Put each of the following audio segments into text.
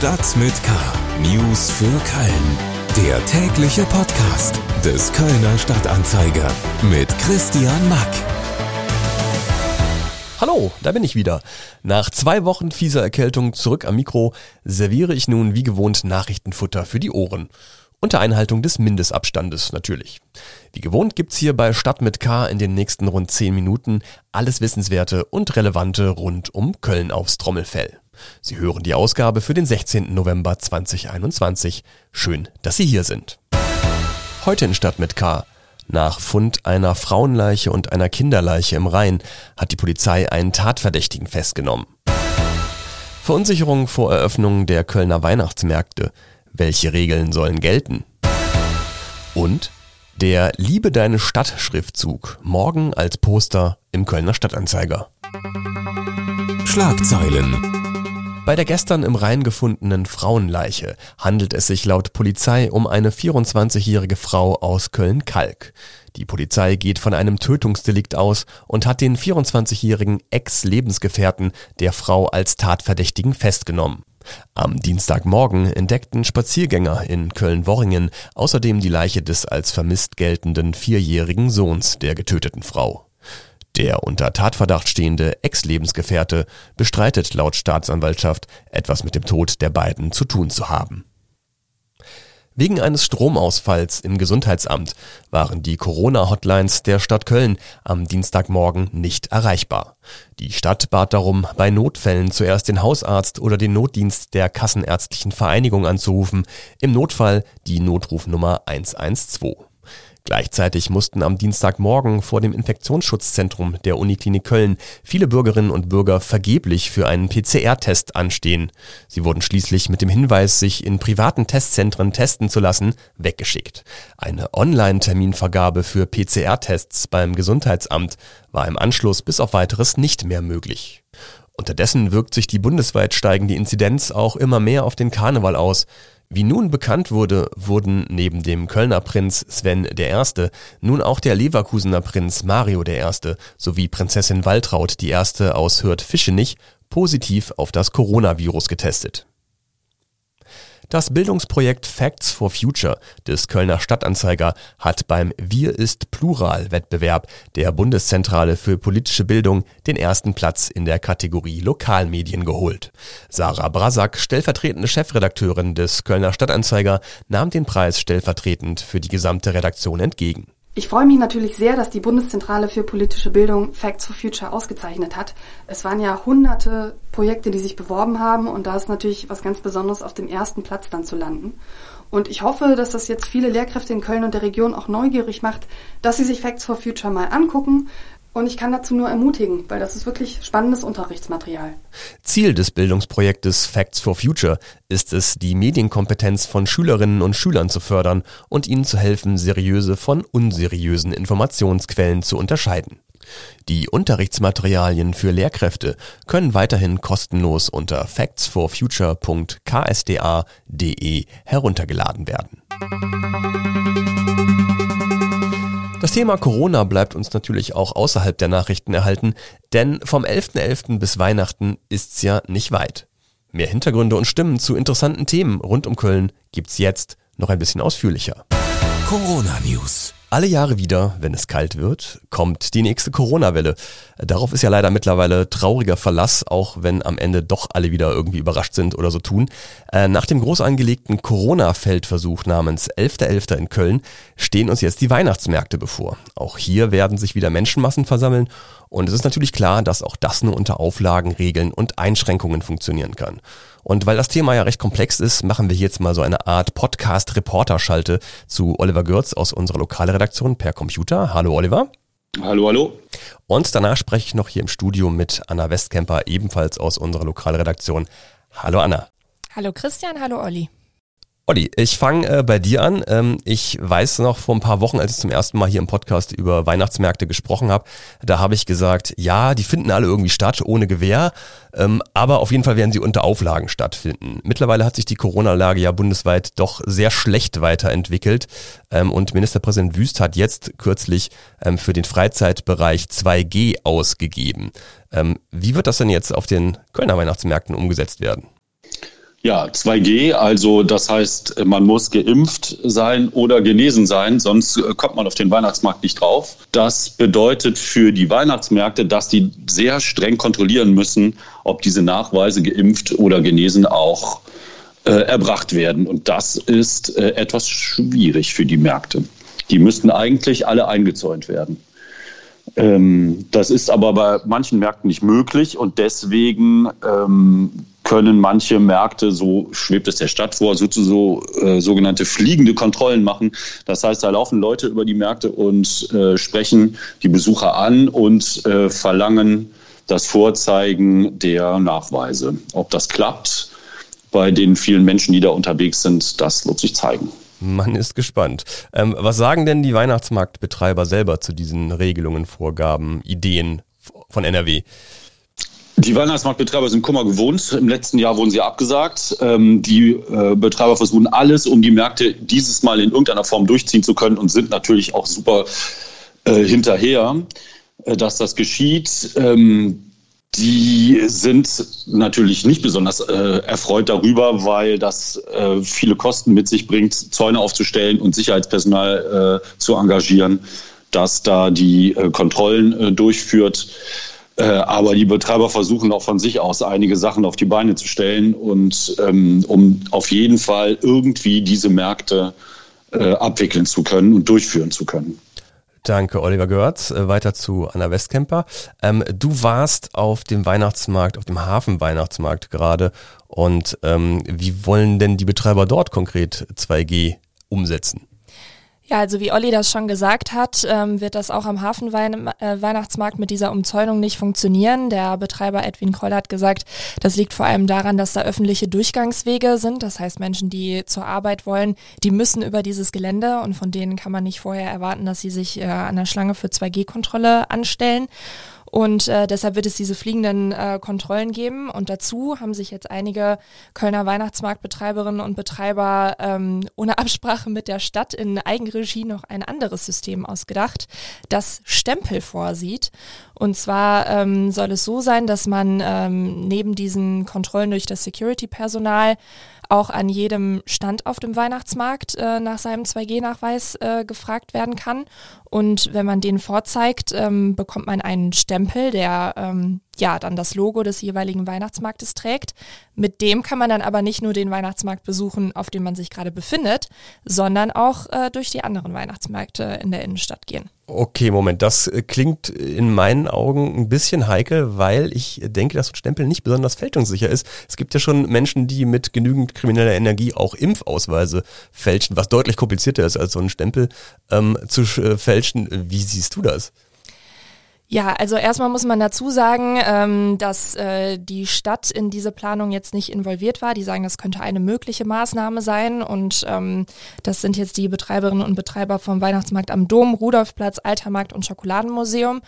Stadt mit K. News für Köln. Der tägliche Podcast des Kölner Stadtanzeiger mit Christian Mack. Hallo, da bin ich wieder. Nach zwei Wochen fieser Erkältung zurück am Mikro serviere ich nun wie gewohnt Nachrichtenfutter für die Ohren. Unter Einhaltung des Mindestabstandes natürlich. Wie gewohnt gibt's hier bei Stadt mit K in den nächsten rund 10 Minuten alles Wissenswerte und Relevante rund um Köln aufs Trommelfell. Sie hören die Ausgabe für den 16. November 2021. Schön, dass Sie hier sind. Heute in Stadt mit K. Nach Fund einer Frauenleiche und einer Kinderleiche im Rhein hat die Polizei einen Tatverdächtigen festgenommen. Verunsicherung vor Eröffnung der Kölner Weihnachtsmärkte. Welche Regeln sollen gelten? Und der Liebe deine Stadt Schriftzug morgen als Poster im Kölner Stadtanzeiger. Schlagzeilen. Bei der gestern im Rhein gefundenen Frauenleiche handelt es sich laut Polizei um eine 24-jährige Frau aus Köln-Kalk. Die Polizei geht von einem Tötungsdelikt aus und hat den 24-jährigen Ex-Lebensgefährten der Frau als Tatverdächtigen festgenommen. Am Dienstagmorgen entdeckten Spaziergänger in Köln-Worringen außerdem die Leiche des als vermisst geltenden vierjährigen Sohns der getöteten Frau. Der unter Tatverdacht stehende Ex-Lebensgefährte bestreitet laut Staatsanwaltschaft, etwas mit dem Tod der beiden zu tun zu haben. Wegen eines Stromausfalls im Gesundheitsamt waren die Corona-Hotlines der Stadt Köln am Dienstagmorgen nicht erreichbar. Die Stadt bat darum, bei Notfällen zuerst den Hausarzt oder den Notdienst der Kassenärztlichen Vereinigung anzurufen, im Notfall die Notrufnummer 112. Gleichzeitig mussten am Dienstagmorgen vor dem Infektionsschutzzentrum der Uniklinik Köln viele Bürgerinnen und Bürger vergeblich für einen PCR-Test anstehen. Sie wurden schließlich mit dem Hinweis, sich in privaten Testzentren testen zu lassen, weggeschickt. Eine Online-Terminvergabe für PCR-Tests beim Gesundheitsamt war im Anschluss bis auf weiteres nicht mehr möglich. Unterdessen wirkt sich die bundesweit steigende Inzidenz auch immer mehr auf den Karneval aus. Wie nun bekannt wurde, wurden neben dem Kölner Prinz Sven I. nun auch der Leverkusener Prinz Mario I. sowie Prinzessin Waltraud I. aus Hürth-Fischenich positiv auf das Coronavirus getestet. Das Bildungsprojekt Facts for Future des Kölner Stadtanzeiger hat beim Wir ist Plural Wettbewerb der Bundeszentrale für politische Bildung den ersten Platz in der Kategorie Lokalmedien geholt. Sarah Brasak, stellvertretende Chefredakteurin des Kölner Stadtanzeiger, nahm den Preis stellvertretend für die gesamte Redaktion entgegen. Ich freue mich natürlich sehr, dass die Bundeszentrale für politische Bildung Facts for Future ausgezeichnet hat. Es waren ja hunderte Projekte, die sich beworben haben und da ist natürlich was ganz Besonderes, auf dem ersten Platz dann zu landen. Und ich hoffe, dass das jetzt viele Lehrkräfte in Köln und der Region auch neugierig macht, dass sie sich Facts for Future mal angucken, und ich kann dazu nur ermutigen, weil das ist wirklich spannendes Unterrichtsmaterial. Ziel des Bildungsprojektes Facts for Future ist es, die Medienkompetenz von Schülerinnen und Schülern zu fördern und ihnen zu helfen, seriöse von unseriösen Informationsquellen zu unterscheiden. Die Unterrichtsmaterialien für Lehrkräfte können weiterhin kostenlos unter factsforfuture.ksda.de heruntergeladen werden. Das Thema Corona bleibt uns natürlich auch außerhalb der Nachrichten erhalten, denn vom 11.11. .11. bis Weihnachten ist's ja nicht weit. Mehr Hintergründe und Stimmen zu interessanten Themen rund um Köln gibt's jetzt noch ein bisschen ausführlicher. Corona News. Alle Jahre wieder, wenn es kalt wird, kommt die nächste Corona-Welle. Darauf ist ja leider mittlerweile trauriger Verlass, auch wenn am Ende doch alle wieder irgendwie überrascht sind oder so tun. Äh, nach dem groß angelegten Corona-Feldversuch namens 11.11. .11. in Köln stehen uns jetzt die Weihnachtsmärkte bevor. Auch hier werden sich wieder Menschenmassen versammeln und es ist natürlich klar, dass auch das nur unter Auflagen, Regeln und Einschränkungen funktionieren kann. Und weil das Thema ja recht komplex ist, machen wir jetzt mal so eine Art Podcast-Reporter-Schalte zu Oliver Görz aus unserer Lokalredaktion per Computer. Hallo Oliver. Hallo, hallo. Und danach spreche ich noch hier im Studio mit Anna Westkemper, ebenfalls aus unserer Lokalredaktion. Hallo Anna. Hallo Christian, hallo Olli. Olli, ich fange äh, bei dir an. Ähm, ich weiß noch vor ein paar Wochen, als ich zum ersten Mal hier im Podcast über Weihnachtsmärkte gesprochen habe, da habe ich gesagt, ja, die finden alle irgendwie statt, ohne Gewehr, ähm, aber auf jeden Fall werden sie unter Auflagen stattfinden. Mittlerweile hat sich die Corona-Lage ja bundesweit doch sehr schlecht weiterentwickelt ähm, und Ministerpräsident Wüst hat jetzt kürzlich ähm, für den Freizeitbereich 2G ausgegeben. Ähm, wie wird das denn jetzt auf den Kölner Weihnachtsmärkten umgesetzt werden? Ja, 2G, also das heißt, man muss geimpft sein oder genesen sein, sonst äh, kommt man auf den Weihnachtsmarkt nicht drauf. Das bedeutet für die Weihnachtsmärkte, dass die sehr streng kontrollieren müssen, ob diese Nachweise geimpft oder genesen auch äh, erbracht werden. Und das ist äh, etwas schwierig für die Märkte. Die müssten eigentlich alle eingezäunt werden. Ähm, das ist aber bei manchen Märkten nicht möglich und deswegen ähm, können manche Märkte, so schwebt es der Stadt vor, so, so äh, sogenannte fliegende Kontrollen machen. Das heißt, da laufen Leute über die Märkte und äh, sprechen die Besucher an und äh, verlangen das Vorzeigen der Nachweise. Ob das klappt bei den vielen Menschen, die da unterwegs sind, das wird sich zeigen. Man ist gespannt. Ähm, was sagen denn die Weihnachtsmarktbetreiber selber zu diesen Regelungen, Vorgaben, Ideen von NRW? Die Weihnachtsmarktbetreiber sind Kummer gewohnt. Im letzten Jahr wurden sie abgesagt. Ähm, die äh, Betreiber versuchen alles, um die Märkte dieses Mal in irgendeiner Form durchziehen zu können und sind natürlich auch super äh, hinterher, äh, dass das geschieht. Die sind natürlich nicht besonders äh, erfreut darüber, weil das äh, viele Kosten mit sich bringt, Zäune aufzustellen und Sicherheitspersonal äh, zu engagieren, das da die äh, Kontrollen äh, durchführt. Äh, aber die Betreiber versuchen auch von sich aus einige Sachen auf die Beine zu stellen und ähm, um auf jeden Fall irgendwie diese Märkte abwickeln zu können und durchführen zu können. Danke, Oliver Görz. Äh, weiter zu Anna Westkemper. Ähm, du warst auf dem Weihnachtsmarkt, auf dem Hafenweihnachtsmarkt gerade. Und ähm, wie wollen denn die Betreiber dort konkret 2G umsetzen? Ja, also wie Olli das schon gesagt hat, ähm, wird das auch am Hafenweihnachtsmarkt äh, mit dieser Umzäunung nicht funktionieren. Der Betreiber Edwin Kroll hat gesagt, das liegt vor allem daran, dass da öffentliche Durchgangswege sind. Das heißt, Menschen, die zur Arbeit wollen, die müssen über dieses Gelände und von denen kann man nicht vorher erwarten, dass sie sich äh, an der Schlange für 2G-Kontrolle anstellen. Und äh, deshalb wird es diese fliegenden äh, Kontrollen geben. Und dazu haben sich jetzt einige Kölner Weihnachtsmarktbetreiberinnen und Betreiber ähm, ohne Absprache mit der Stadt in Eigenregie noch ein anderes System ausgedacht, das Stempel vorsieht. Und zwar ähm, soll es so sein, dass man ähm, neben diesen Kontrollen durch das Security-Personal auch an jedem Stand auf dem Weihnachtsmarkt äh, nach seinem 2G-Nachweis äh, gefragt werden kann. Und wenn man den vorzeigt, ähm, bekommt man einen Stempel, der ähm, ja dann das Logo des jeweiligen Weihnachtsmarktes trägt. Mit dem kann man dann aber nicht nur den Weihnachtsmarkt besuchen, auf dem man sich gerade befindet, sondern auch äh, durch die anderen Weihnachtsmärkte in der Innenstadt gehen. Okay, Moment, das äh, klingt in meinen Augen ein bisschen heikel, weil ich denke, dass so ein Stempel nicht besonders fälschungssicher ist. Es gibt ja schon Menschen, die mit genügend krimineller Energie auch Impfausweise fälschen, was deutlich komplizierter ist, als so einen Stempel ähm, zu äh, fälschen. Wie siehst du das? Ja, also erstmal muss man dazu sagen, ähm, dass äh, die Stadt in diese Planung jetzt nicht involviert war. Die sagen, das könnte eine mögliche Maßnahme sein. Und ähm, das sind jetzt die Betreiberinnen und Betreiber vom Weihnachtsmarkt am Dom, Rudolfplatz, Altermarkt und Schokoladenmuseum.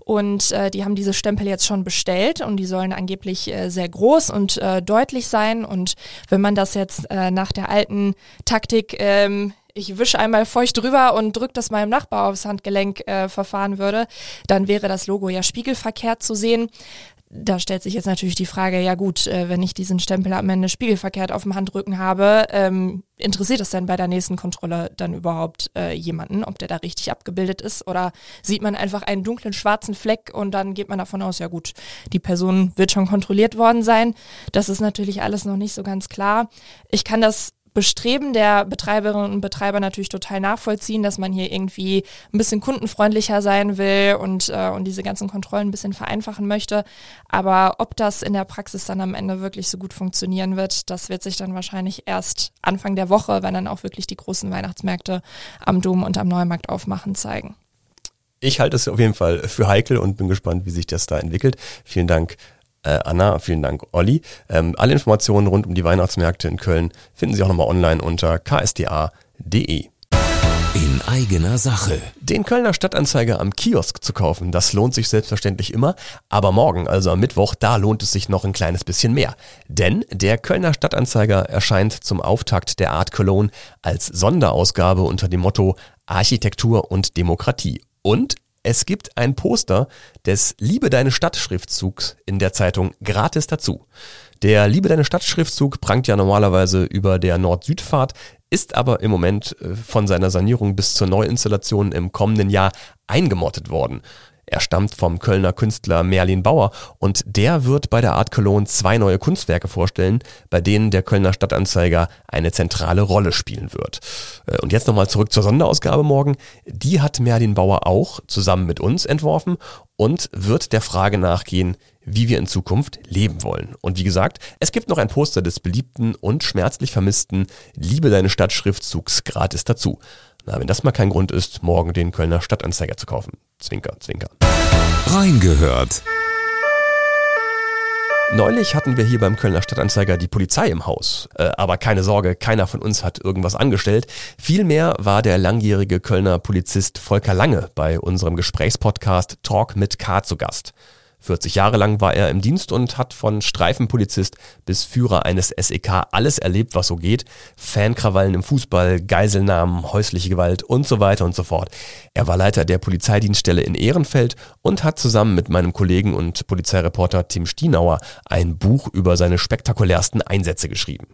Und äh, die haben diese Stempel jetzt schon bestellt und die sollen angeblich äh, sehr groß und äh, deutlich sein. Und wenn man das jetzt äh, nach der alten Taktik ähm, ich wische einmal feucht drüber und drücke das meinem Nachbar aufs Handgelenk äh, verfahren würde, dann wäre das Logo ja spiegelverkehrt zu sehen. Da stellt sich jetzt natürlich die Frage, ja gut, äh, wenn ich diesen Stempel am Ende spiegelverkehrt auf dem Handrücken habe, ähm, interessiert es denn bei der nächsten Kontrolle dann überhaupt äh, jemanden, ob der da richtig abgebildet ist oder sieht man einfach einen dunklen schwarzen Fleck und dann geht man davon aus, ja gut, die Person wird schon kontrolliert worden sein. Das ist natürlich alles noch nicht so ganz klar. Ich kann das Bestreben der Betreiberinnen und Betreiber natürlich total nachvollziehen, dass man hier irgendwie ein bisschen kundenfreundlicher sein will und, äh, und diese ganzen Kontrollen ein bisschen vereinfachen möchte. Aber ob das in der Praxis dann am Ende wirklich so gut funktionieren wird, das wird sich dann wahrscheinlich erst Anfang der Woche, wenn dann auch wirklich die großen Weihnachtsmärkte am Dom und am Neumarkt aufmachen, zeigen. Ich halte es auf jeden Fall für heikel und bin gespannt, wie sich das da entwickelt. Vielen Dank äh, Anna, vielen Dank, Olli. Ähm, alle Informationen rund um die Weihnachtsmärkte in Köln finden Sie auch nochmal online unter ksda.de. In eigener Sache. Den Kölner Stadtanzeiger am Kiosk zu kaufen, das lohnt sich selbstverständlich immer. Aber morgen, also am Mittwoch, da lohnt es sich noch ein kleines bisschen mehr. Denn der Kölner Stadtanzeiger erscheint zum Auftakt der Art Cologne als Sonderausgabe unter dem Motto Architektur und Demokratie. Und es gibt ein Poster des Liebe deine Stadt Schriftzugs in der Zeitung gratis dazu. Der Liebe deine Stadt-Schriftzug prangt ja normalerweise über der Nord-Süd-Fahrt, ist aber im Moment äh, von seiner Sanierung bis zur Neuinstallation im kommenden Jahr eingemottet worden. Er stammt vom Kölner Künstler Merlin Bauer und der wird bei der Art Cologne zwei neue Kunstwerke vorstellen, bei denen der Kölner Stadtanzeiger eine zentrale Rolle spielen wird. Äh, und jetzt nochmal zurück zur Sonderausgabe morgen. Die hat Merlin Bauer auch zusammen mit uns entworfen und wird der Frage nachgehen, wie wir in Zukunft leben wollen. Und wie gesagt, es gibt noch ein Poster des beliebten und schmerzlich vermissten Liebe deine Stadt Schriftzugs gratis dazu. Na, wenn das mal kein Grund ist, morgen den Kölner Stadtanzeiger zu kaufen. Zwinker, zwinker. Reingehört. Neulich hatten wir hier beim Kölner Stadtanzeiger die Polizei im Haus. Äh, aber keine Sorge, keiner von uns hat irgendwas angestellt. Vielmehr war der langjährige Kölner Polizist Volker Lange bei unserem Gesprächspodcast Talk mit K zu Gast. 40 Jahre lang war er im Dienst und hat von Streifenpolizist bis Führer eines SEK alles erlebt, was so geht. Fankrawallen im Fußball, Geiselnahmen, häusliche Gewalt und so weiter und so fort. Er war Leiter der Polizeidienststelle in Ehrenfeld und hat zusammen mit meinem Kollegen und Polizeireporter Tim Stienauer ein Buch über seine spektakulärsten Einsätze geschrieben.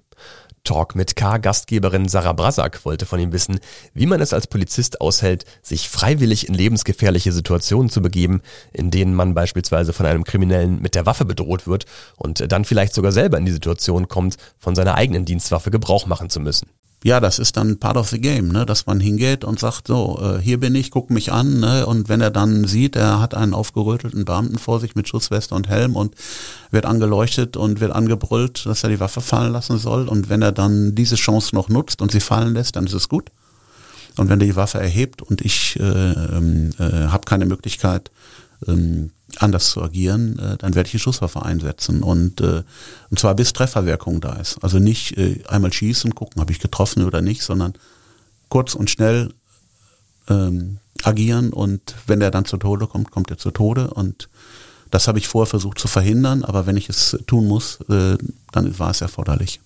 Talk mit K-Gastgeberin Sarah Brasak wollte von ihm wissen, wie man es als Polizist aushält, sich freiwillig in lebensgefährliche Situationen zu begeben, in denen man beispielsweise von einem Kriminellen mit der Waffe bedroht wird und dann vielleicht sogar selber in die Situation kommt, von seiner eigenen Dienstwaffe Gebrauch machen zu müssen ja, das ist dann part of the game, ne? dass man hingeht und sagt, so, äh, hier bin ich, guck mich an. Ne? Und wenn er dann sieht, er hat einen aufgerötelten Beamten vor sich mit Schutzweste und Helm und wird angeleuchtet und wird angebrüllt, dass er die Waffe fallen lassen soll. Und wenn er dann diese Chance noch nutzt und sie fallen lässt, dann ist es gut. Und wenn er die Waffe erhebt und ich äh, äh, habe keine Möglichkeit, ähm, anders zu agieren, äh, dann werde ich die Schusswaffe einsetzen und, äh, und zwar bis Trefferwirkung da ist. Also nicht äh, einmal schießen, gucken, habe ich getroffen oder nicht, sondern kurz und schnell ähm, agieren und wenn der dann zu Tode kommt, kommt er zu Tode und das habe ich vorher versucht zu verhindern, aber wenn ich es tun muss, äh, dann war es erforderlich.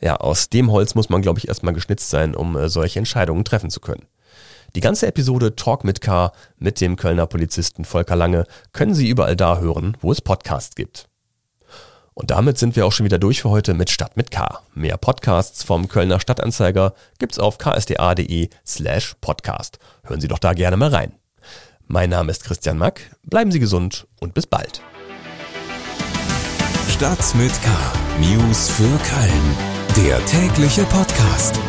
Ja, aus dem Holz muss man, glaube ich, erstmal geschnitzt sein, um äh, solche Entscheidungen treffen zu können. Die ganze Episode Talk mit K mit dem Kölner Polizisten Volker Lange können Sie überall da hören, wo es Podcasts gibt. Und damit sind wir auch schon wieder durch für heute mit Stadt mit K. Mehr Podcasts vom Kölner Stadtanzeiger gibt's auf ksda.de slash podcast. Hören Sie doch da gerne mal rein. Mein Name ist Christian Mack. Bleiben Sie gesund und bis bald. Stadt mit K. News für Köln. Der tägliche Podcast.